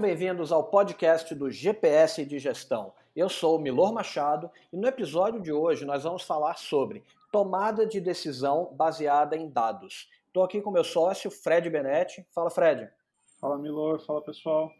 Sejam bem-vindos ao podcast do GPS de Gestão. Eu sou o Milor Machado e no episódio de hoje nós vamos falar sobre tomada de decisão baseada em dados. Estou aqui com meu sócio, Fred Benetti. Fala, Fred. Fala, Milor. Fala, pessoal.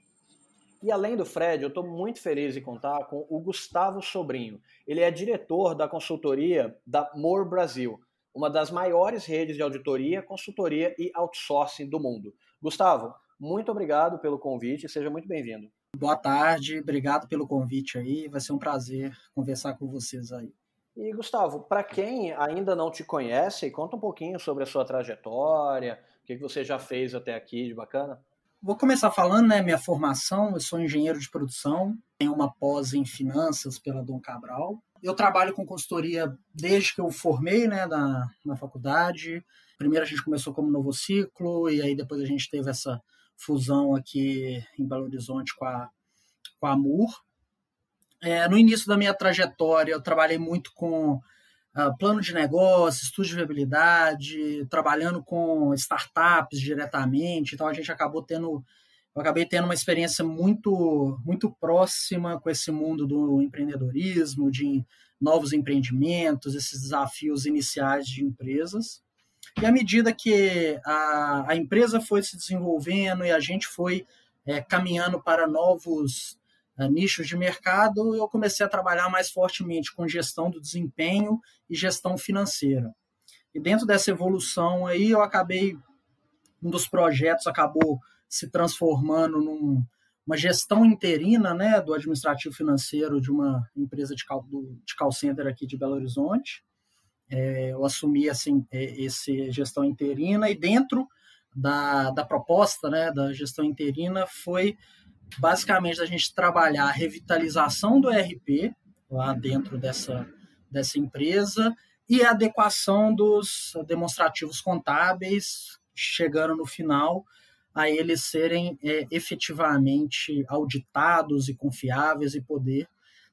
E além do Fred, eu estou muito feliz em contar com o Gustavo Sobrinho. Ele é diretor da consultoria da More Brasil, uma das maiores redes de auditoria, consultoria e outsourcing do mundo. Gustavo, muito obrigado pelo convite seja muito bem-vindo. Boa tarde, obrigado pelo convite aí. Vai ser um prazer conversar com vocês aí. E Gustavo, para quem ainda não te conhece, conta um pouquinho sobre a sua trajetória, o que você já fez até aqui de bacana. Vou começar falando, né, minha formação, eu sou engenheiro de produção, tenho uma pós em finanças pela Dom Cabral. Eu trabalho com consultoria desde que eu formei, né, na, na faculdade. Primeiro a gente começou como Novo Ciclo, e aí depois a gente teve essa fusão aqui em Belo Horizonte com a, com a Amur. É, no início da minha trajetória, eu trabalhei muito com uh, plano de negócio, estudo de viabilidade, trabalhando com startups diretamente. Então, a gente acabou tendo, eu acabei tendo uma experiência muito, muito próxima com esse mundo do empreendedorismo, de novos empreendimentos, esses desafios iniciais de empresas. E à medida que a, a empresa foi se desenvolvendo e a gente foi é, caminhando para novos é, nichos de mercado, eu comecei a trabalhar mais fortemente com gestão do desempenho e gestão financeira. E dentro dessa evolução aí, eu acabei, um dos projetos acabou se transformando numa num, gestão interina né, do administrativo financeiro de uma empresa de call, do, de call center aqui de Belo Horizonte é, eu assumi assim, esse gestão interina e dentro da, da proposta né, da gestão interina foi basicamente a gente trabalhar a revitalização do ERP lá dentro dessa, dessa empresa e a adequação dos demonstrativos contábeis, chegando no final a eles serem é, efetivamente auditados e confiáveis e poder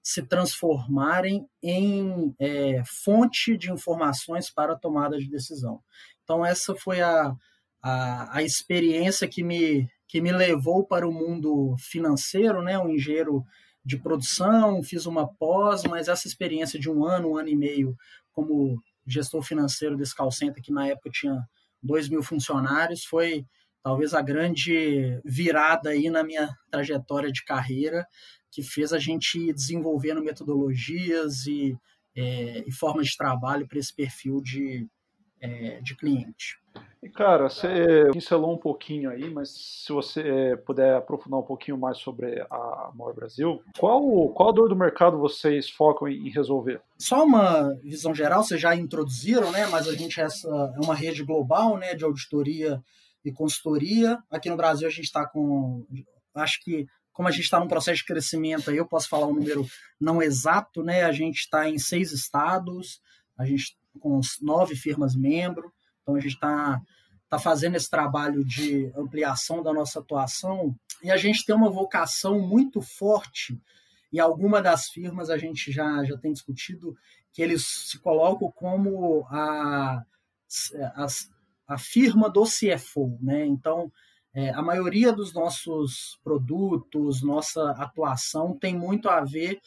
se transformarem em é, fonte de informações para a tomada de decisão. Então, essa foi a, a, a, experiência que me, que me levou para o mundo financeiro, né? um engenheiro de produção, fiz uma pós, mas essa experiência de um ano, um ano e meio como gestor financeiro desse call center, que na época tinha dois mil funcionários, foi talvez a grande virada aí na minha trajetória de carreira que fez a gente ir desenvolvendo metodologias e, é, e formas de trabalho para esse perfil de, é, de cliente. E cara, você pincelou um pouquinho aí, mas se você puder aprofundar um pouquinho mais sobre a Maior Brasil, qual, qual dor do mercado vocês focam em resolver? Só uma visão geral, vocês já introduziram, né? Mas a gente essa é uma rede global, né, de auditoria e consultoria. Aqui no Brasil a gente está com, acho que como a gente está num processo de crescimento, aí eu posso falar um número não exato, né? A gente está em seis estados, a gente com nove firmas membro, então a gente está tá fazendo esse trabalho de ampliação da nossa atuação e a gente tem uma vocação muito forte e alguma das firmas a gente já, já tem discutido que eles se colocam como a, a, a firma do CFO, né? Então, é, a maioria dos nossos produtos, nossa atuação tem muito a ver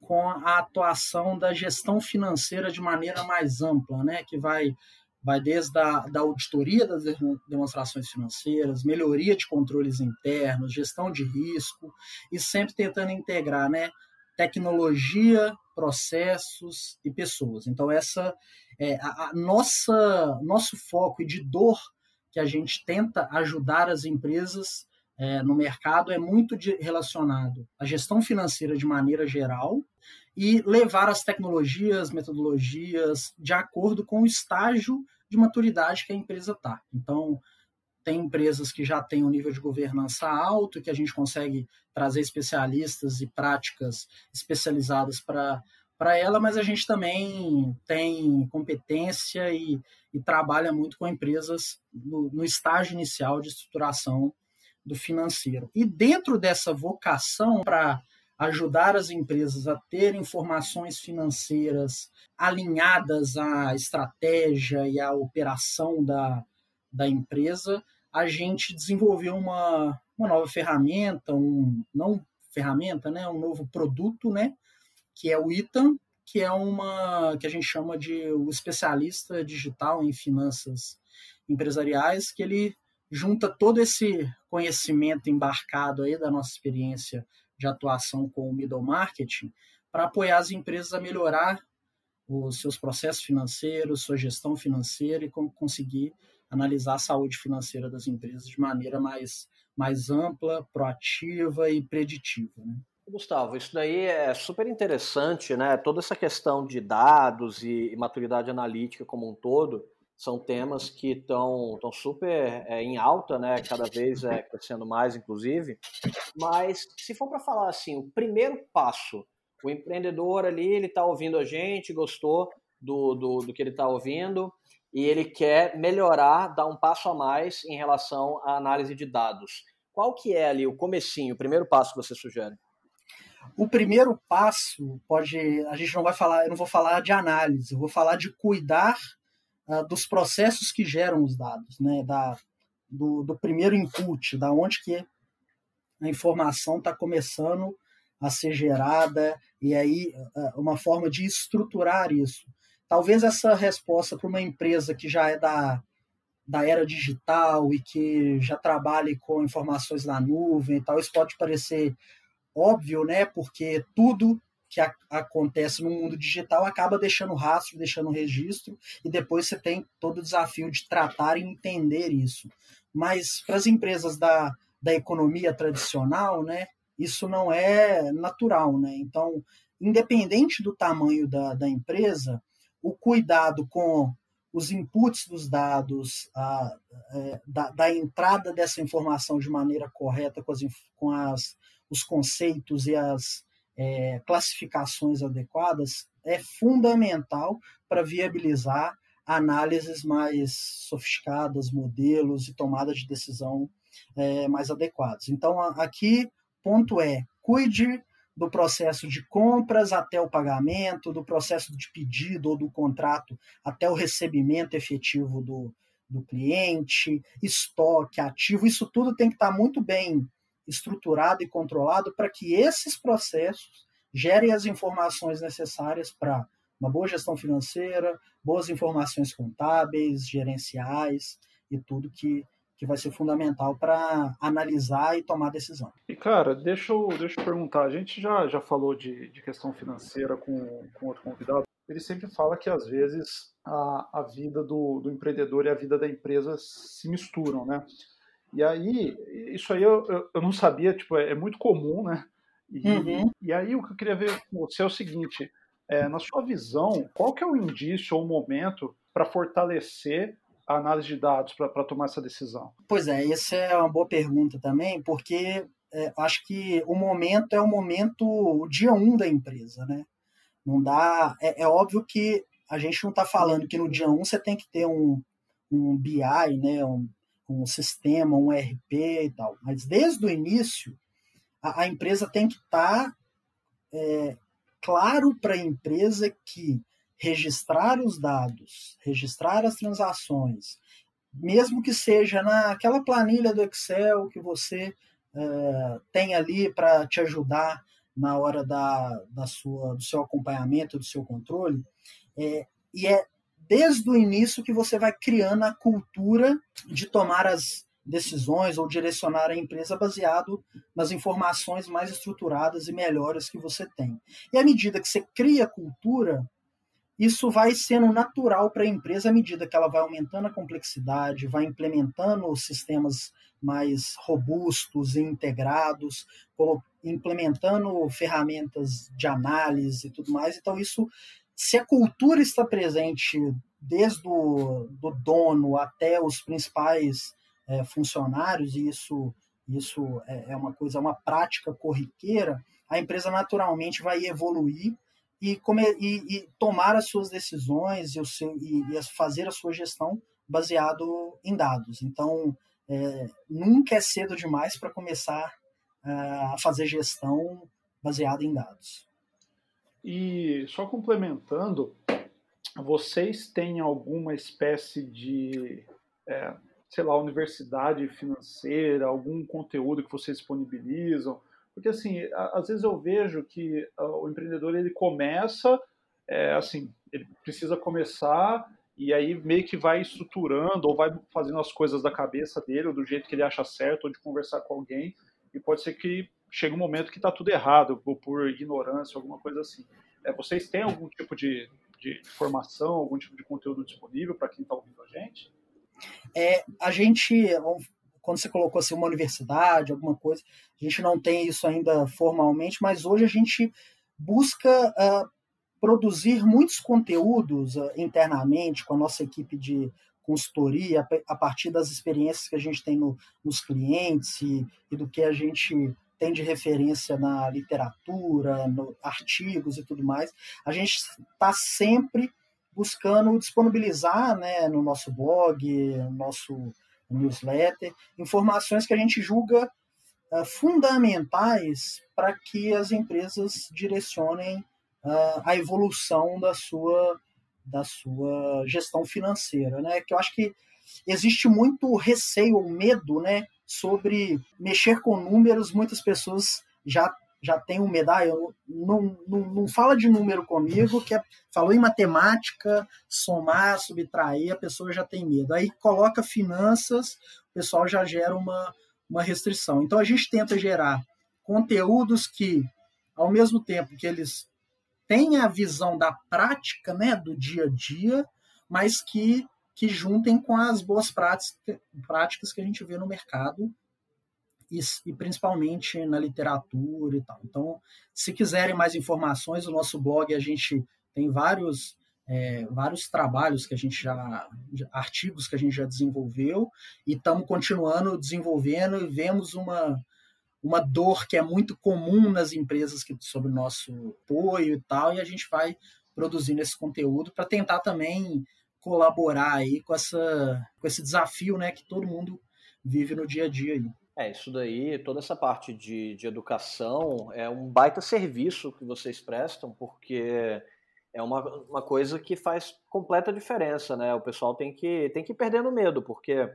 com a atuação da gestão financeira de maneira mais ampla, né? que vai, vai desde a da auditoria das demonstrações financeiras, melhoria de controles internos, gestão de risco, e sempre tentando integrar né? tecnologia, processos e pessoas. Então, essa é a, a nossa nosso foco e de dor que a gente tenta ajudar as empresas é, no mercado é muito de, relacionado à gestão financeira de maneira geral e levar as tecnologias, metodologias de acordo com o estágio de maturidade que a empresa está. Então, tem empresas que já têm um nível de governança alto, que a gente consegue trazer especialistas e práticas especializadas para para ela, mas a gente também tem competência e, e trabalha muito com empresas no, no, estágio inicial de estruturação do financeiro. E dentro dessa vocação para ajudar as empresas a ter informações financeiras alinhadas à estratégia e à operação da, da empresa, a gente desenvolveu uma, uma nova ferramenta, um não ferramenta, né, um novo produto, né, que é o Itam, que é uma que a gente chama de o especialista digital em finanças empresariais, que ele junta todo esse conhecimento embarcado aí da nossa experiência de atuação com o middle marketing para apoiar as empresas a melhorar os seus processos financeiros, sua gestão financeira e conseguir analisar a saúde financeira das empresas de maneira mais, mais ampla, proativa e preditiva. Né? Gustavo, isso daí é super interessante, né? Toda essa questão de dados e maturidade analítica como um todo são temas que estão super é, em alta, né? Cada vez é crescendo mais, inclusive. Mas se for para falar assim, o primeiro passo, o empreendedor ali ele está ouvindo a gente, gostou do, do, do que ele está ouvindo e ele quer melhorar, dar um passo a mais em relação à análise de dados. Qual que é ali o comecinho, o primeiro passo que você sugere? O primeiro passo pode, a gente não vai falar, eu não vou falar de análise, eu vou falar de cuidar uh, dos processos que geram os dados, né? Da, do, do primeiro input, da onde que a informação está começando a ser gerada e aí uh, uma forma de estruturar isso. Talvez essa resposta para uma empresa que já é da da era digital e que já trabalhe com informações na nuvem e tal, isso pode parecer óbvio, né? Porque tudo que a, acontece no mundo digital acaba deixando rastro, deixando registro, e depois você tem todo o desafio de tratar e entender isso. Mas para as empresas da, da economia tradicional, né, isso não é natural. Né? Então, independente do tamanho da, da empresa, o cuidado com os inputs dos dados, a, a, é, da, da, entrada dessa informação de maneira correta com as, com as os conceitos e as é, classificações adequadas é fundamental para viabilizar análises mais sofisticadas, modelos e tomada de decisão é, mais adequados. Então, aqui, ponto é, cuide do processo de compras até o pagamento, do processo de pedido ou do contrato até o recebimento efetivo do, do cliente, estoque, ativo, isso tudo tem que estar muito bem estruturado e controlado para que esses processos gerem as informações necessárias para uma boa gestão financeira, boas informações contábeis, gerenciais e tudo que, que vai ser fundamental para analisar e tomar decisão. E, cara, deixa eu, deixa eu perguntar: a gente já, já falou de, de questão financeira com, com outro convidado. Ele sempre fala que, às vezes, a, a vida do, do empreendedor e a vida da empresa se misturam, né? E aí, isso aí eu, eu, eu não sabia, tipo, é, é, muito comum, né? E, uhum. e aí o que eu queria ver com você é o seguinte, é, na sua visão, qual que é o indício ou o momento para fortalecer a análise de dados para tomar essa decisão? Pois é, essa é uma boa pergunta também, porque é, acho que o momento é o momento, o dia um da empresa, né? Não dá. É, é óbvio que a gente não está falando que no dia um você tem que ter um, um BI, né? Um um sistema, um RP e tal. Mas desde o início, a, a empresa tem que estar tá, é, claro para a empresa que registrar os dados, registrar as transações, mesmo que seja naquela planilha do Excel que você é, tem ali para te ajudar na hora da, da sua, do seu acompanhamento, do seu controle, é, e é desde o início que você vai criando a cultura de tomar as decisões ou direcionar a empresa baseado nas informações mais estruturadas e melhores que você tem. E à medida que você cria cultura, isso vai sendo natural para a empresa à medida que ela vai aumentando a complexidade, vai implementando sistemas mais robustos e integrados, implementando ferramentas de análise e tudo mais. Então, isso se a cultura está presente desde o do dono até os principais é, funcionários, e isso, isso é, é uma coisa, uma prática corriqueira, a empresa naturalmente vai evoluir e, e, e tomar as suas decisões e, o seu, e, e, fazer a sua gestão baseado em dados. Então, é, nunca é cedo demais para começar é, a fazer gestão baseada em dados. E só complementando, vocês têm alguma espécie de é, sei lá, universidade financeira, algum conteúdo que vocês disponibilizam? Porque, assim, às vezes eu vejo que o empreendedor, ele começa, é, assim, ele precisa começar e aí meio que vai estruturando ou vai fazendo as coisas da cabeça dele, ou do jeito que ele acha certo, ou de conversar com alguém, e pode ser que chegue um momento que está tudo errado, por ignorância, alguma coisa assim. É, vocês têm algum tipo de, de formação, algum tipo de conteúdo disponível para quem está ouvindo a gente? É, a gente, quando você colocou assim, uma universidade, alguma coisa, a gente não tem isso ainda formalmente, mas hoje a gente busca uh, produzir muitos conteúdos uh, internamente com a nossa equipe de consultoria, a partir das experiências que a gente tem no, nos clientes e, e, do que a gente tem de referência na literatura, no artigos e tudo mais. A gente está sempre buscando disponibilizar né, no nosso blog, no nosso newsletter, informações que a gente julga uh, fundamentais para que as empresas direcionem uh, a evolução da sua, da sua gestão financeira, né? Que eu acho que existe muito receio ou medo, né, sobre mexer com números. Muitas pessoas já já têm um medo, eu não, não, não fala de número comigo, que é, falou em matemática, somar, subtrair, a pessoa já tem medo. Aí coloca finanças, o pessoal já gera uma, uma restrição. Então a gente tenta gerar conteúdos que, ao mesmo tempo que eles têm a visão da prática, né, do dia a dia, mas que, que juntem com as boas práticas, que a gente vê no mercado e, e, principalmente na literatura e tal. Então, se quiserem mais informações, o nosso blog a gente tem vários é, vários trabalhos que a gente já artigos que a gente já desenvolveu e estamos continuando desenvolvendo e vemos uma uma dor que é muito comum nas empresas que sobre o nosso apoio e tal, e a gente vai produzindo esse conteúdo para tentar também colaborar aí com, essa, com esse desafio né, que todo mundo vive no dia a dia aí. É, isso daí, toda essa parte de, de educação é um baita serviço que vocês prestam, porque é uma, uma coisa que faz completa diferença, né? O pessoal tem que, tem que ir perdendo medo, porque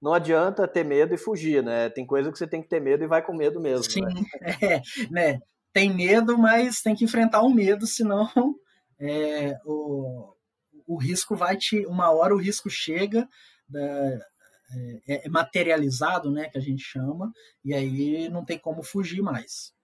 não adianta ter medo e fugir, né? Tem coisa que você tem que ter medo e vai com medo mesmo. Sim, né? É, né? Tem medo, mas tem que enfrentar o medo, senão é, o, o risco vai te. Uma hora o risco chega, é, é, é materializado, né? Que a gente chama, e aí não tem como fugir mais.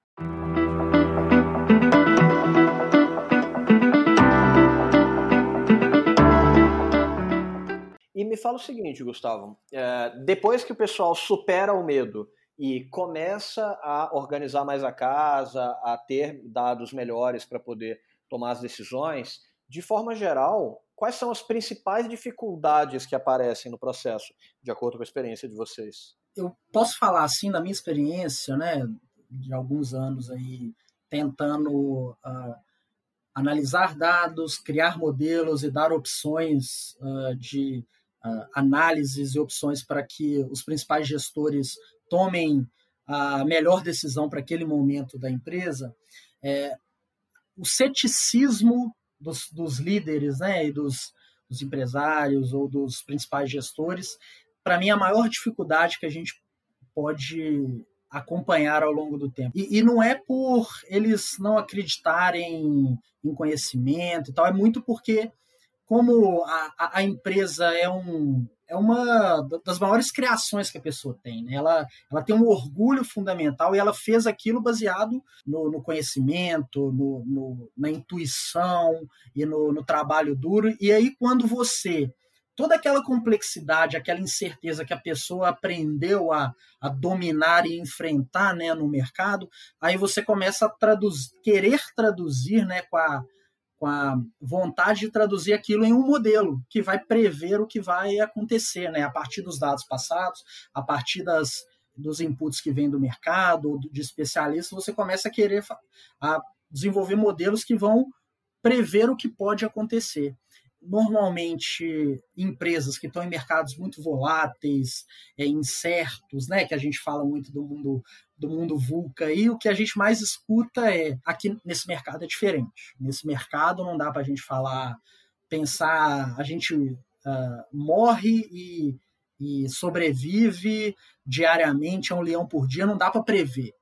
E me fala o seguinte, Gustavo: é, depois que o pessoal supera o medo e começa a organizar mais a casa, a ter dados melhores para poder tomar as decisões, de forma geral, quais são as principais dificuldades que aparecem no processo, de acordo com a experiência de vocês? Eu posso falar assim da minha experiência, né, de alguns anos aí tentando uh, analisar dados, criar modelos e dar opções uh, de uh, análises e opções para que os principais gestores tomem a melhor decisão para aquele momento da empresa, é, o ceticismo dos, dos líderes né, e dos, dos empresários ou dos principais gestores, para mim, a maior dificuldade que a gente pode acompanhar ao longo do tempo. E, e, não é por eles não acreditarem em conhecimento e tal, é muito porque como a, a, empresa é, um, é uma das maiores criações que a pessoa tem. Né? Ela, ela tem um orgulho fundamental e ela fez aquilo baseado no, no conhecimento, no, no, na intuição e no, no trabalho duro. E aí, quando você toda aquela complexidade, aquela incerteza que a pessoa aprendeu a, a dominar e enfrentar né, no mercado, aí você começa a traduzir, querer traduzir né, com a com a vontade de traduzir aquilo em um modelo que vai prever o que vai acontecer, né? A partir dos dados passados, a partir das, dos inputs que vêm do mercado, de especialistas, você começa a querer a desenvolver modelos que vão prever o que pode acontecer normalmente empresas que estão em mercados muito voláteis, é, incertos, né, que a gente fala muito do mundo do mundo VUCA e o que a gente mais escuta é aqui nesse mercado é diferente. Nesse mercado não dá para a gente falar, pensar, a gente uh, morre e, e sobrevive diariamente a um leão por dia, não dá para prever.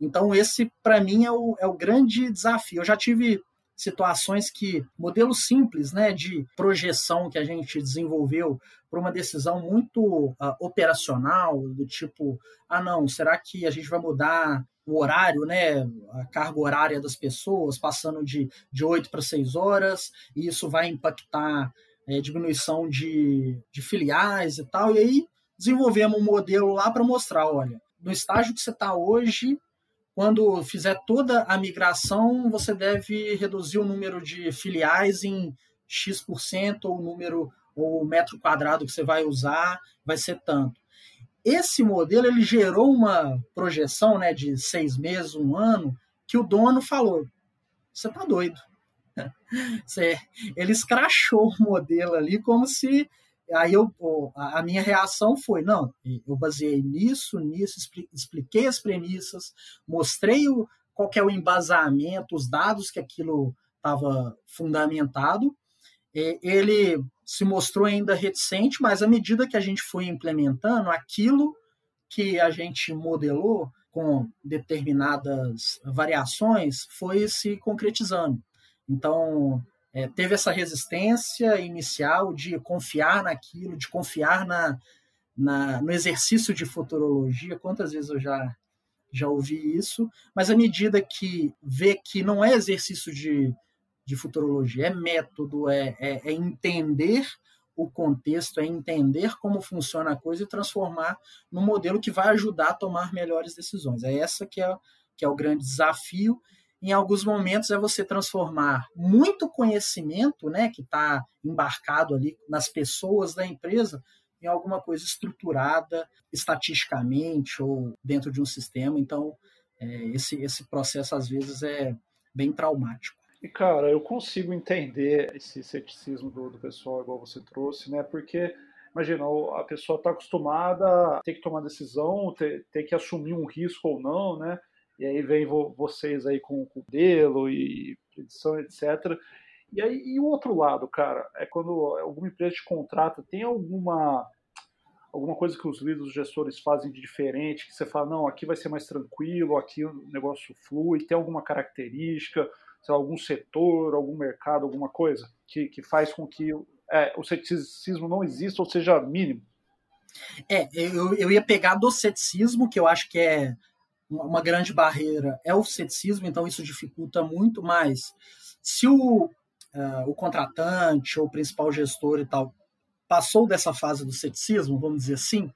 Então, esse, para mim, é o, é o grande desafio. Eu já tive situações que modelos simples né, de projeção que a gente desenvolveu para uma decisão muito uh, operacional, do tipo, ah não, será que a gente vai mudar o horário, né, a carga horária das pessoas, passando de, de 8 para 6 horas, e isso vai impactar é, diminuição de, de filiais e tal, e aí desenvolvemos um modelo lá para mostrar, olha, no estágio que você está hoje, quando fizer toda a migração, você deve reduzir o número de filiais em X%, ou o número, ou metro quadrado que você vai usar vai ser tanto. Esse modelo ele gerou uma projeção né, de seis meses, um ano, que o dono falou: você está doido. Ele escrachou o modelo ali como se Aí eu, a minha reação foi: não, eu baseei nisso, nisso, expliquei as premissas, mostrei o, qual é o embasamento, os dados que aquilo estava fundamentado. Ele se mostrou ainda reticente, mas à medida que a gente foi implementando, aquilo que a gente modelou com determinadas variações foi se concretizando. Então, é, teve essa resistência inicial de confiar naquilo, de confiar na, na, no exercício de futurologia. Quantas vezes eu já, já ouvi isso? Mas à medida que vê que não é exercício de, de futurologia, é método, é, é, é entender o contexto, é entender como funciona a coisa e transformar num modelo que vai ajudar a tomar melhores decisões. É essa que é, que é o grande desafio em alguns momentos é você transformar muito conhecimento, né, que está embarcado ali nas pessoas da empresa, em alguma coisa estruturada estatisticamente ou dentro de um sistema. Então, é, esse, esse processo às vezes é bem traumático. E, cara, eu consigo entender esse ceticismo do, do pessoal, igual você trouxe, né? Porque, imagina, a pessoa está acostumada a ter que tomar decisão, ter, ter que assumir um risco ou não, né? E aí vem vocês aí com o modelo e predição, etc. E aí e o outro lado, cara, é quando alguma empresa te contrata, tem alguma alguma coisa que os líderes, os gestores fazem de diferente, que você fala, não, aqui vai ser mais tranquilo, aqui o negócio flui, tem alguma característica, lá, algum setor, algum mercado, alguma coisa que, que faz com que é, o ceticismo não exista ou seja mínimo? É, eu, eu ia pegar do ceticismo, que eu acho que é uma grande barreira é o ceticismo, então isso dificulta muito mais. Se o, uh, o contratante ou o principal gestor e tal passou dessa fase do ceticismo, vamos dizer assim,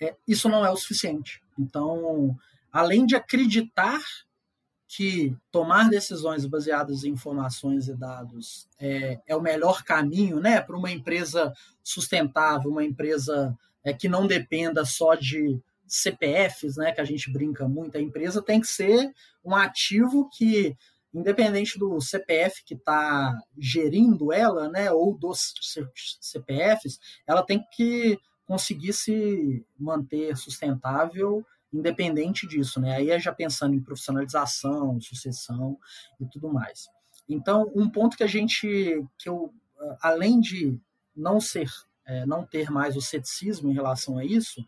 é, isso não é o suficiente. Então, além de acreditar que tomar decisões baseadas em informações e dados é, é o melhor caminho né, para uma empresa sustentável, uma empresa é, que não dependa só de CPFs, né, que a gente brinca muito, a empresa tem que ser um ativo que, independente do CPF que está gerindo ela, né, ou dos CPFs, ela tem que conseguir se manter sustentável independente disso, né? Aí é já pensando em profissionalização, sucessão e tudo mais. Então, um ponto que a gente, que eu, além de não ser, é, não ter mais o ceticismo em relação a isso,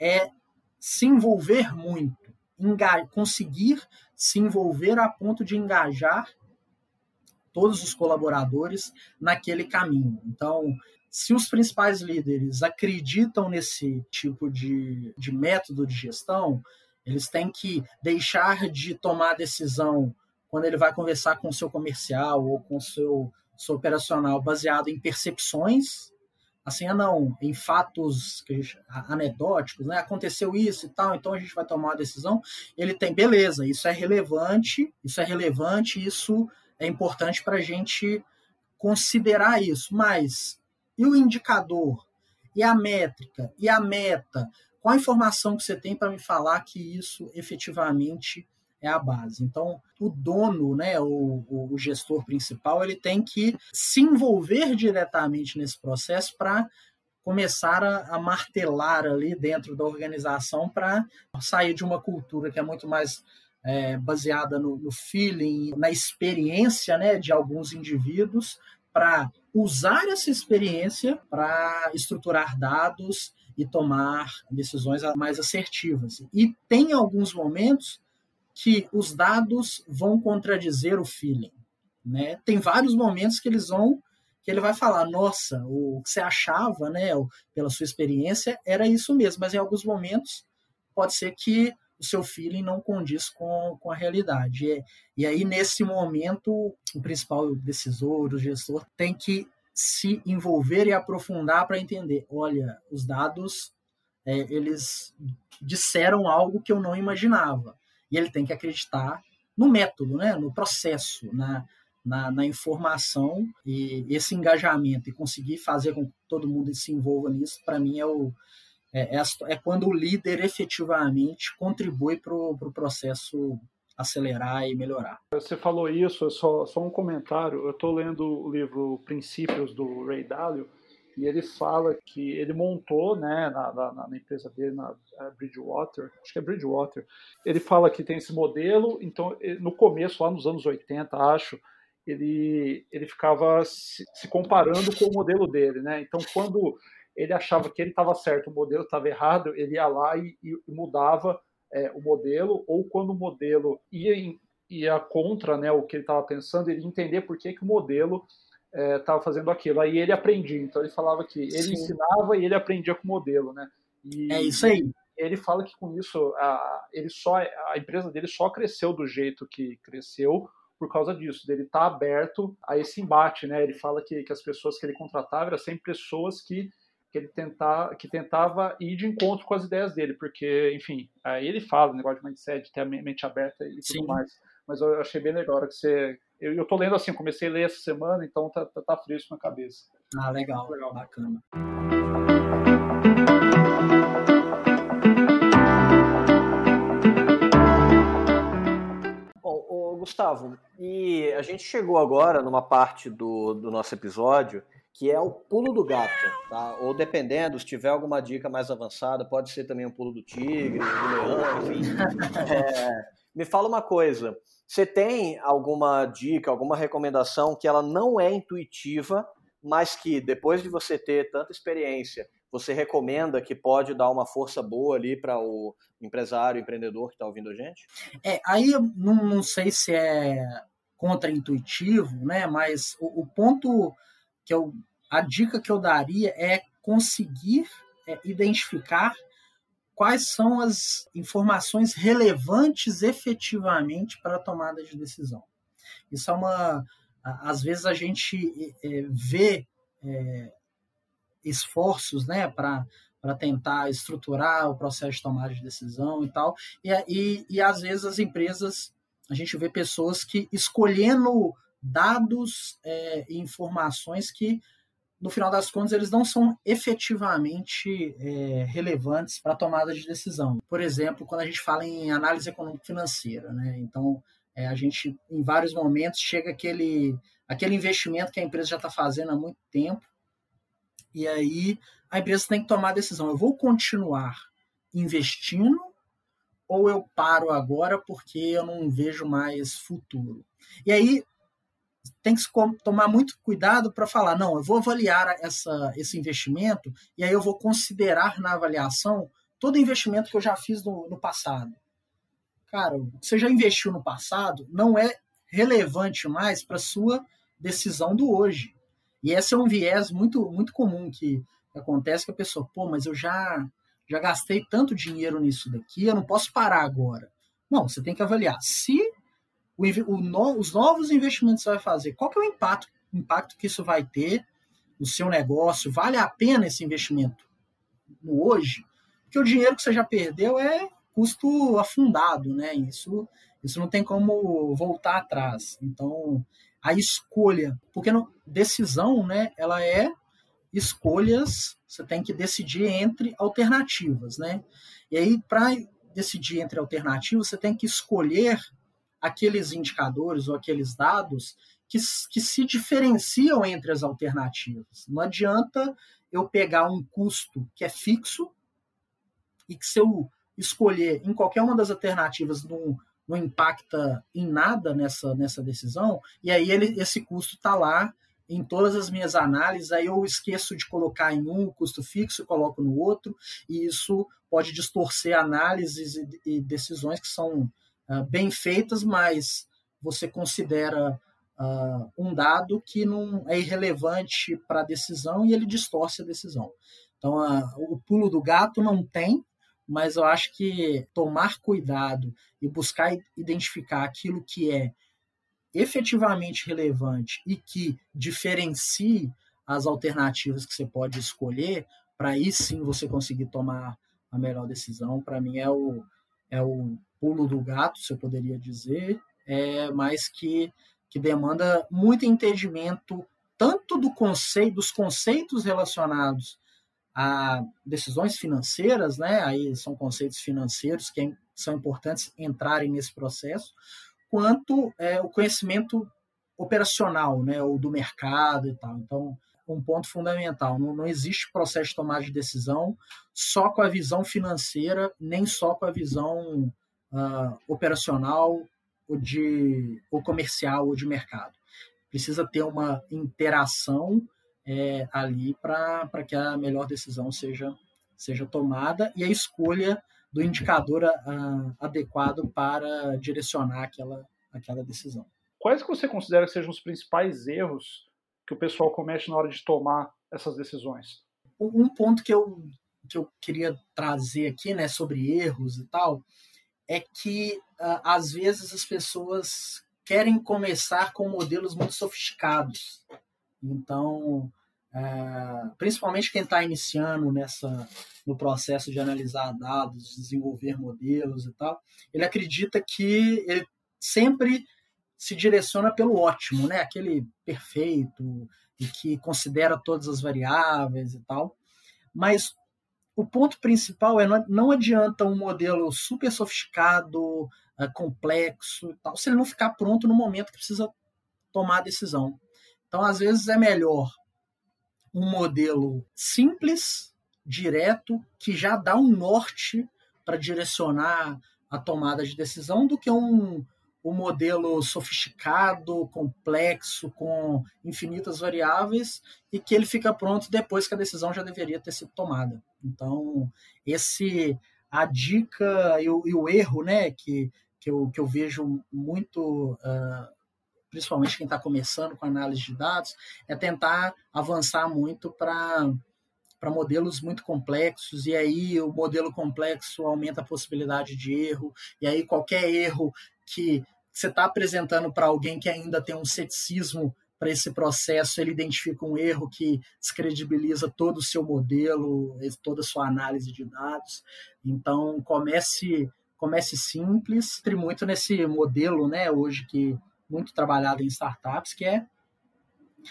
é se envolver muito, conseguir se envolver a ponto de engajar todos os colaboradores naquele caminho. Então, se os principais líderes acreditam nesse tipo de, de método de gestão, eles têm que deixar de tomar decisão quando ele vai conversar com o seu comercial ou com o seu, seu operacional baseado em percepções assim, ah não, em fatos gente, anedóticos, né? Aconteceu isso e tal, então a gente vai tomar uma decisão. Ele tem, beleza, isso é relevante, isso é relevante, isso é importante para a gente considerar isso. Mas e o indicador? E a métrica? E a meta? Qual a informação que você tem para me falar que isso efetivamente é a base. Então, o dono, né, o, o gestor principal, ele tem que se envolver diretamente nesse processo para começar a, a, martelar ali dentro da organização para sair de uma cultura que é muito mais é, baseada no, no, feeling, na experiência né, de alguns indivíduos, para usar essa experiência para estruturar dados e tomar decisões mais assertivas. E tem alguns momentos que os dados vão contradizer o feeling. Né? Tem vários momentos que eles vão que ele vai falar, nossa, o que você achava, né, pela sua experiência, era isso mesmo, mas em alguns momentos pode ser que o seu feeling não condiz com, com a realidade. E, e aí, nesse momento, o principal decisor, o gestor, tem que se envolver e aprofundar para entender, olha, os dados, é, eles disseram algo que eu não imaginava. E ele tem que acreditar no método, né, no processo, na, na, na, informação e esse engajamento e conseguir fazer com que todo mundo se envolva nisso, para mim é, o, é, é, é, quando o líder efetivamente contribui para o pro processo acelerar e melhorar. Você falou isso, só, só um comentário. Eu estou lendo o livro Princípios do Ray Dalio e ele fala que ele montou né, na, na, na empresa dele, na Bridgewater, acho que é Bridgewater, ele fala que tem esse modelo, então no começo, lá nos anos 80, acho, ele, ele ficava se, se, comparando com o modelo dele, né? Então, quando ele achava que ele estava certo, o modelo estava errado, ele ia lá e, e mudava é, o modelo, ou quando o modelo ia, em, ia contra né, o que ele estava pensando, ele ia entender por que, que o modelo estava é, fazendo aquilo. Aí ele aprendia. Então, ele falava que ele Sim. ensinava e ele aprendia com o modelo, né? E, é isso aí. Ele fala que com isso a, ele só, a empresa dele só cresceu do jeito que cresceu por causa disso, dele estar tá aberto a esse embate, né? Ele fala que, que as pessoas que ele contratava eram sempre pessoas que, que ele tentar, que tentava ir de encontro com as ideias dele, porque, enfim, aí ele fala o negócio de mindset, ter a mente aberta e tudo Sim. mais. Mas eu achei bem legal que você. Eu, eu tô lendo assim, comecei a ler essa semana, então tá, tá, tá fresco na cabeça. Ah, legal, legal. bacana. Gustavo, e a gente chegou agora numa parte do, do nosso episódio que é o pulo do gato, tá? Ou dependendo, se tiver alguma dica mais avançada, pode ser também um pulo do tigre, do leão, enfim. É, me fala uma coisa, você tem alguma dica, alguma recomendação que ela não é intuitiva, mas que depois de você ter tanta experiência, você recomenda que pode dar uma força boa ali para o empresário, empreendedor que está ouvindo a gente? É, aí não, não sei se é contraintuitivo, né? Mas o, o, ponto que eu, a dica que eu daria é conseguir é, identificar quais são as informações relevantes efetivamente para a tomada de decisão. Isso é uma, às vezes a gente é, vê é, esforços né, para tentar estruturar o processo de tomada de decisão e tal. E, e, e às vezes as empresas, a gente vê pessoas que escolhendo dados é, e informações que, no final das contas, eles não são efetivamente é, relevantes para a tomada de decisão. Por exemplo, quando a gente fala em análise econômico-financeira, né? Então, é, a gente, em vários momentos, chega aquele, aquele investimento que a empresa já está fazendo há muito tempo, e aí a empresa tem que tomar a decisão: eu vou continuar investindo ou eu paro agora porque eu não vejo mais futuro? E aí tem que tomar muito cuidado para falar: não, eu vou avaliar essa, esse investimento e aí eu vou considerar na avaliação todo investimento que eu já fiz no, no passado. Cara, você já investiu no passado não é relevante mais para sua decisão do hoje. E esse é um viés muito, muito comum que acontece que a pessoa, pô, mas eu já, já gastei tanto dinheiro nisso daqui, eu não posso parar agora. Não, você tem que avaliar se o, o no, os novos investimentos que você vai fazer, qual que é o impacto, impacto que isso vai ter no seu negócio, vale a pena esse investimento no hoje? Porque o dinheiro que você já perdeu é custo afundado, né? Isso, isso não tem como voltar atrás. Então, a escolha, porque no, decisão, né, ela é escolhas, você tem que decidir entre alternativas, né? E aí para decidir entre alternativas, você tem que escolher aqueles indicadores ou aqueles dados que, que se diferenciam entre as alternativas. Não adianta eu pegar um custo que é fixo e que se eu escolher em qualquer uma das alternativas não, não impacta em nada nessa, nessa decisão, e aí ele, esse custo está lá em todas as minhas análises, aí eu esqueço de colocar em um custo fixo, coloco no outro, e isso pode distorcer análises e, decisões que são uh, bem feitas, mas você considera uh, um dado que não é irrelevante para a decisão e ele distorce a decisão. Então, uh, o pulo do gato não tem, mas eu acho que tomar cuidado e buscar identificar aquilo que é efetivamente relevante e que diferencie as alternativas que você pode escolher, para aí sim você conseguir tomar a melhor decisão, para mim é o, é o pulo do gato, se eu poderia dizer, é, mas que, que demanda muito entendimento tanto do conceito, dos conceitos relacionados a decisões financeiras, né? Aí são conceitos financeiros que são importantes entrarem nesse processo, quanto é, o conhecimento operacional, né, ou do mercado e tal. Então, um ponto fundamental, não, não existe processo de tomada de decisão só com a visão financeira, nem só com a visão uh, operacional ou, de, ou comercial ou de mercado. Precisa ter uma interação é, ali para que a melhor decisão seja, seja tomada e a escolha do indicador adequado para direcionar aquela, aquela decisão. Quais que você considera que sejam os principais erros que o pessoal comete na hora de tomar essas decisões? Um ponto que eu, que eu queria trazer aqui, né, sobre erros e tal, é que às vezes as pessoas querem começar com modelos muito sofisticados. Então, é, principalmente quem está iniciando nessa no processo de analisar dados, desenvolver modelos e tal, ele acredita que ele sempre se direciona pelo ótimo, né? Aquele perfeito e que considera todas as variáveis e tal. Mas o ponto principal é não, adianta um modelo super sofisticado, é, complexo e tal, se ele não ficar pronto no momento que precisa tomar a decisão. Então, às vezes é melhor um modelo simples, direto, que já dá um norte para direcionar a tomada de decisão do que um, um modelo sofisticado, complexo, com infinitas variáveis e que ele fica pronto depois que a decisão já deveria ter sido tomada. Então, esse a dica e o, e o erro né, que, que, eu, que eu vejo muito uh, principalmente quem está começando com análise de dados, é tentar avançar muito para para modelos muito complexos, e aí o modelo complexo aumenta a possibilidade de erro, e aí qualquer erro que você está apresentando para alguém que ainda tem um ceticismo para esse processo, ele identifica um erro que descredibiliza todo o seu modelo, toda a sua análise de dados. Então, comece comece simples, entre muito nesse modelo, né, hoje que muito trabalhada em startups, que é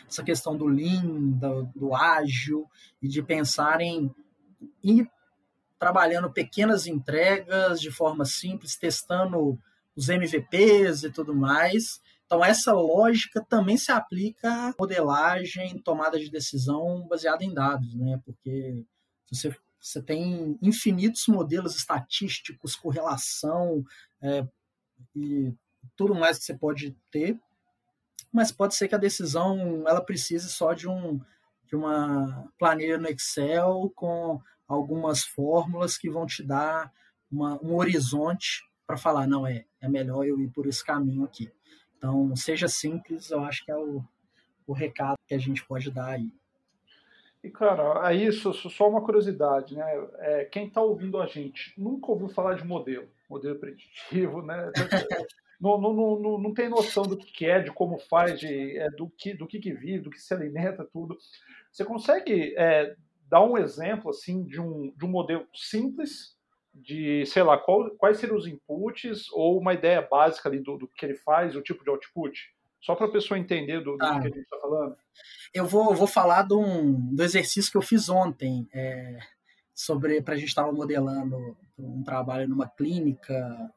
essa questão do lean, do, do ágil e de pensar em ir trabalhando pequenas entregas de forma simples, testando os MVPs e tudo mais. Então, essa lógica também se aplica à modelagem, tomada de decisão baseada em dados, né? Porque você, você tem infinitos modelos estatísticos, correlação é, e tudo mais que você pode ter, mas pode ser que a decisão ela precise só de um de uma planilha no Excel com algumas fórmulas que vão te dar uma, um horizonte para falar não é é melhor eu ir por esse caminho aqui. Então seja simples, eu acho que é o, o recado que a gente pode dar aí. E, cara, aí isso, só uma curiosidade, né? É, quem está ouvindo a gente nunca ouviu falar de modelo, modelo preditivo, né? não, não, não, não tem noção do que é, de como faz, de, é, do, que, do que, que vive, do que se alimenta, tudo. Você consegue é, dar um exemplo assim de um, de um modelo simples, de, sei lá, qual, quais seriam os inputs, ou uma ideia básica ali do, do que ele faz, o tipo de output? Só para a pessoa entender do, do ah, que a gente está falando. Eu vou, vou falar do, um, do exercício que eu fiz ontem. É, sobre para a gente estava modelando um trabalho numa clínica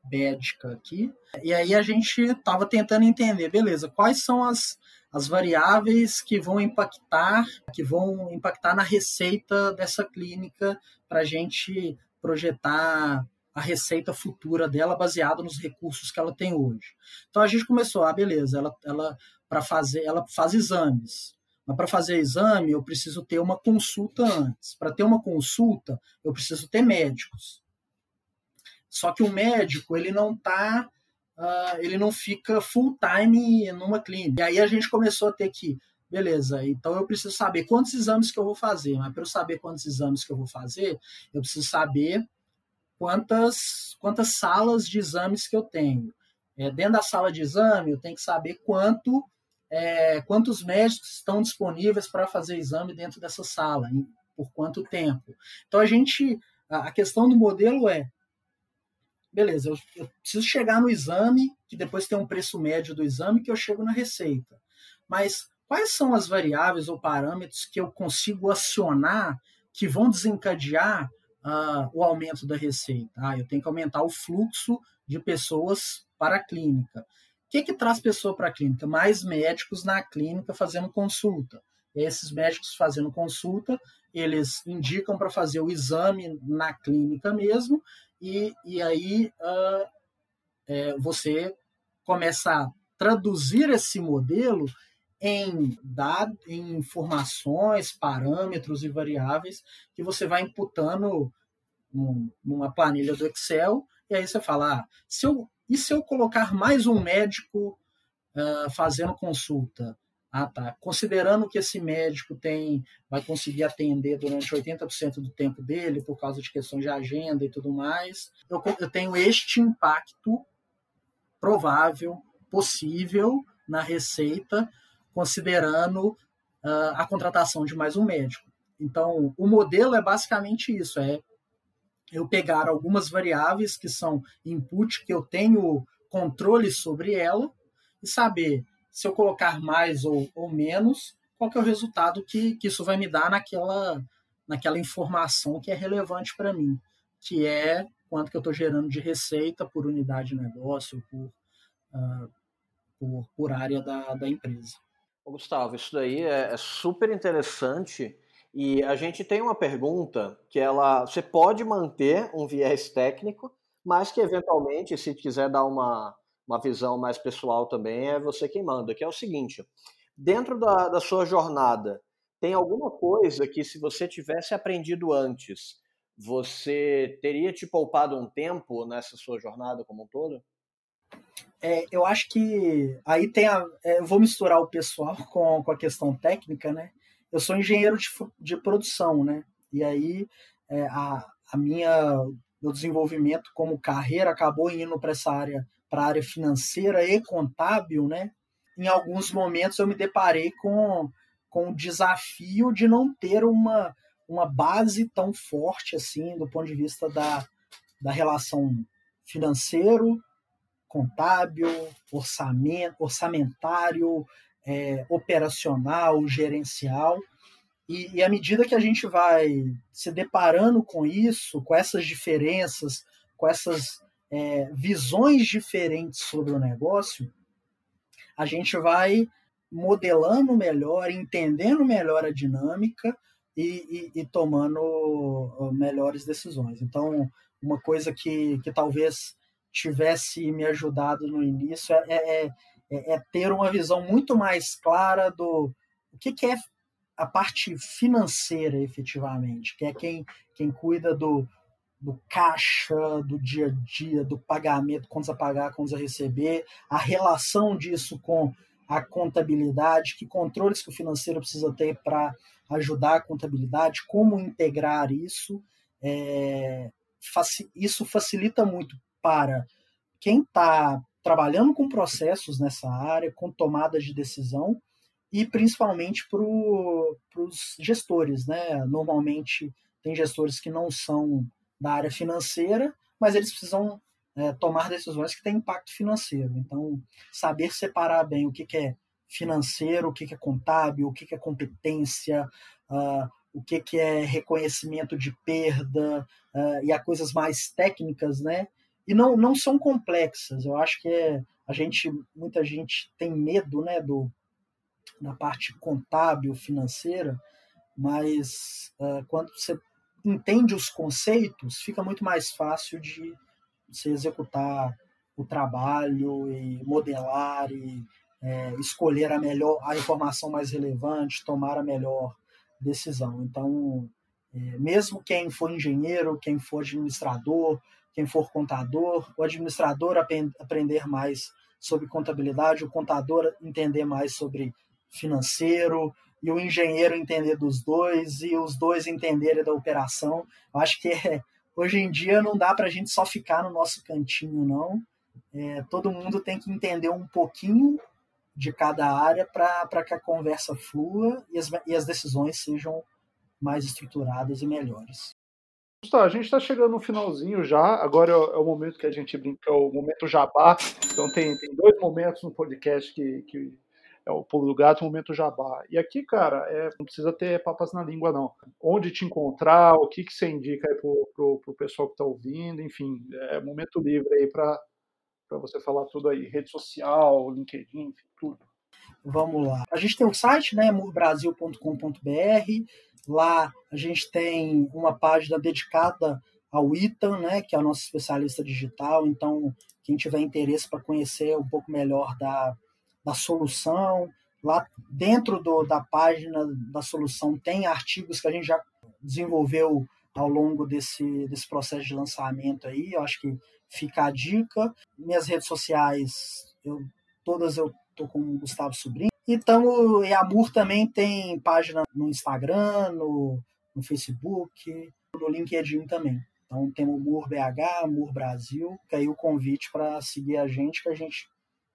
médica aqui e aí a gente estava tentando entender beleza quais são as, as variáveis que vão impactar que vão impactar na receita dessa clínica para a gente projetar a receita futura dela baseada nos recursos que ela tem hoje então a gente começou ah beleza ela ela para fazer ela faz exames Mas para fazer exame, eu preciso ter uma consulta antes. Para ter uma consulta, eu preciso ter médicos. Só que o médico, ele não está uh, ele não fica full time numa clínica. E aí a gente começou a ter que, beleza, então eu preciso saber quantos exames que eu vou fazer, mas para eu saber quantos exames que eu vou fazer, eu preciso saber quantas, quantas salas de exames que eu tenho. É, dentro da sala de exame, eu tenho que saber quanto é, quantos médicos estão disponíveis para fazer exame dentro dessa sala, por quanto tempo. Então a gente, a questão do modelo é beleza, eu, eu, preciso chegar no exame, que depois tem um preço médio do exame, que eu chego na receita. Mas quais são as variáveis ou parâmetros que eu consigo acionar que vão desencadear uh, o aumento da receita? Ah, eu tenho que aumentar o fluxo de pessoas para a clínica. O que, que traz pessoa para a clínica? Mais médicos na clínica fazendo consulta. Esses médicos fazendo consulta, eles indicam para fazer o exame na clínica mesmo, e, e aí uh, é, você começa a traduzir esse modelo em dados, em informações, parâmetros e variáveis que você vai imputando numa planilha do Excel, e aí você fala, ah, se eu, e se eu colocar mais um médico uh, fazendo consulta? Ah, tá. Considerando que esse médico tem, vai conseguir atender durante 80% do tempo dele, por causa de questões de agenda e tudo mais, eu, eu tenho este impacto provável, possível na receita, considerando uh, a contratação de mais um médico. Então, o modelo é basicamente isso: é eu pegar algumas variáveis que são input, que eu tenho controle sobre ela, e saber se eu colocar mais ou, ou menos, qual é o resultado que, que isso vai me dar naquela, naquela informação que é relevante para mim, que é quanto que eu estou gerando de receita por unidade de negócio, por, uh, por, por, área da, da empresa. Gustavo, isso daí é, é super interessante e a gente tem uma pergunta que ela, você pode manter um viés técnico, mas que eventualmente, se quiser dar uma, uma visão mais pessoal também, é você quem manda, que é o seguinte: dentro da, da sua jornada, tem alguma coisa que, se você tivesse aprendido antes, você teria te poupado um tempo nessa sua jornada como um todo? É, eu acho que aí tem a. É, eu vou misturar o pessoal com, com a questão técnica, né? Eu sou engenheiro de, de produção, né? E aí é, a, a minha meu desenvolvimento como carreira acabou indo para essa área para a área financeira e contábil, né? Em alguns momentos eu me deparei com, com o desafio de não ter uma, uma base tão forte assim do ponto de vista da, da relação financeiro, contábil, orçamento, orçamentário, é, operacional, gerencial. E, e à medida que a gente vai se deparando com isso, com essas diferenças, com essas é, visões diferentes sobre o negócio, a gente vai modelando melhor, entendendo melhor a dinâmica e, e, e tomando melhores decisões. Então, uma coisa que, que talvez tivesse me ajudado no início é, é, é, é ter uma visão muito mais clara do o que, que é a parte financeira efetivamente, que é quem, quem cuida do, do caixa, do dia a dia, do pagamento, contas a pagar, contas a receber, a relação disso com a contabilidade, que controles que o financeiro precisa ter para ajudar a contabilidade, como integrar isso. É, isso facilita muito para quem está trabalhando com processos nessa área, com tomadas de decisão, e principalmente para os gestores. Né? Normalmente, tem gestores que não são da área financeira, mas eles precisam é, tomar decisões que têm impacto financeiro. Então, saber separar bem o que, que é financeiro, o que, que é contábil, o que, que é competência, uh, o que, que é reconhecimento de perda uh, e as coisas mais técnicas, né? E não, não são complexas. Eu acho que é, a gente, muita gente tem medo, né, do da parte contábil, financeira, mas uh, quando você entende os conceitos, fica muito mais fácil de você executar o trabalho e modelar e, é, escolher a melhor, a informação mais relevante, tomar a melhor decisão. Então, é, mesmo quem for engenheiro, quem for administrador, quem for contador, o administrador aprender mais sobre contabilidade, o contador entender mais sobre financeiro e o engenheiro entender dos dois e os dois entenderem da operação. Eu acho que é, hoje em dia não dá para a gente só ficar no nosso cantinho, não. É, todo mundo tem que entender um pouquinho de cada área para que a conversa flua e as, e as decisões sejam mais estruturadas e melhores. Tá, a gente está chegando no finalzinho já. Agora é o, momento que a gente brinca, é o momento jabá. Então tem, tem dois momentos no podcast que, que é o pulo do gato o momento jabá. E aqui, cara, é, não precisa ter papas na língua, não. Onde te encontrar, o que, que você indica aí pro, pro, pro pessoal que está ouvindo, enfim, é momento livre aí para você falar tudo aí. Rede social, LinkedIn, enfim, tudo. Vamos lá. A gente tem o site, né, murbrasil.com.br. Lá a gente tem uma página dedicada ao Itan, né, que é o nosso especialista digital. Então, quem tiver interesse para conhecer um pouco melhor da, da solução, lá dentro do, da página da solução tem artigos que a gente já desenvolveu ao longo desse, desse processo de lançamento aí. Eu acho que fica a dica. Minhas redes sociais, eu, todas eu tô com o Gustavo Sobrinho. Então, e a Mur também tem página no Instagram, no, no Facebook, no LinkedIn também. Então tem o Mur BH, Mur Brasil, que aí o convite para seguir a gente, que a gente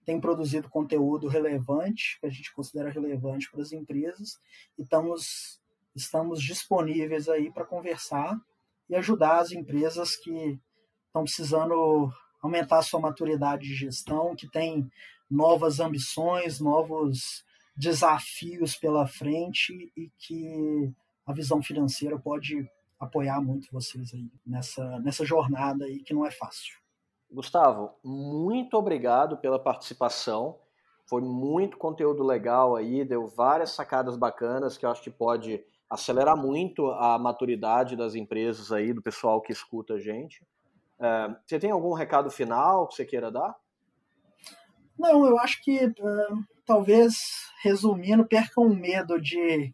tem produzido conteúdo relevante, que a gente considera relevante para as empresas, e estamos, estamos disponíveis aí para conversar e ajudar as empresas que estão precisando aumentar a sua maturidade de gestão, que tem novas ambições, novos desafios pela frente e que a visão financeira pode apoiar muito vocês aí nessa, nessa jornada aí que não é fácil. Gustavo, muito obrigado pela participação. Foi muito conteúdo legal aí, deu várias sacadas bacanas que eu acho que pode acelerar muito a maturidade das empresas aí, do pessoal que escuta a gente. É, você tem algum recado final que você queira dar? Não, eu acho que uh, talvez, resumindo, percam o medo de,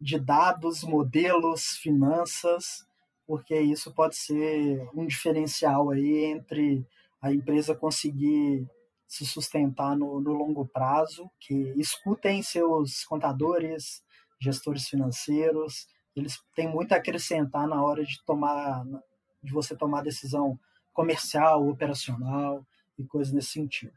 de dados, modelos, finanças, porque isso pode ser um diferencial aí entre a empresa conseguir se sustentar no, no longo prazo, que escutem seus contadores, gestores financeiros, eles têm muito a acrescentar na hora de tomar de você tomar decisão comercial, operacional e coisas nesse sentido.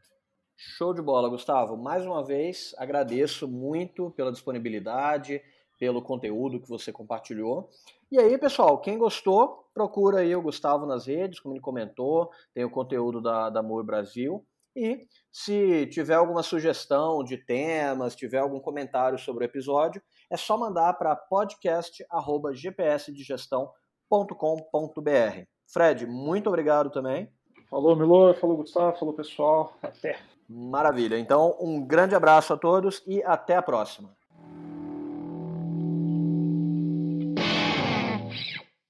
Show de bola, Gustavo. Mais uma vez, agradeço muito pela disponibilidade, pelo conteúdo que você compartilhou. E aí, pessoal, quem gostou, procura aí o Gustavo nas redes, como ele comentou, tem o conteúdo da, da Moe Brasil. E se tiver alguma sugestão de temas, tiver algum comentário sobre o episódio, é só mandar para podcast.gpsdigestão.com.br. Fred, muito obrigado também. Falou, Milor, falou, Gustavo, falou, pessoal. Até. Maravilha. Então, um grande abraço a todos e até a próxima.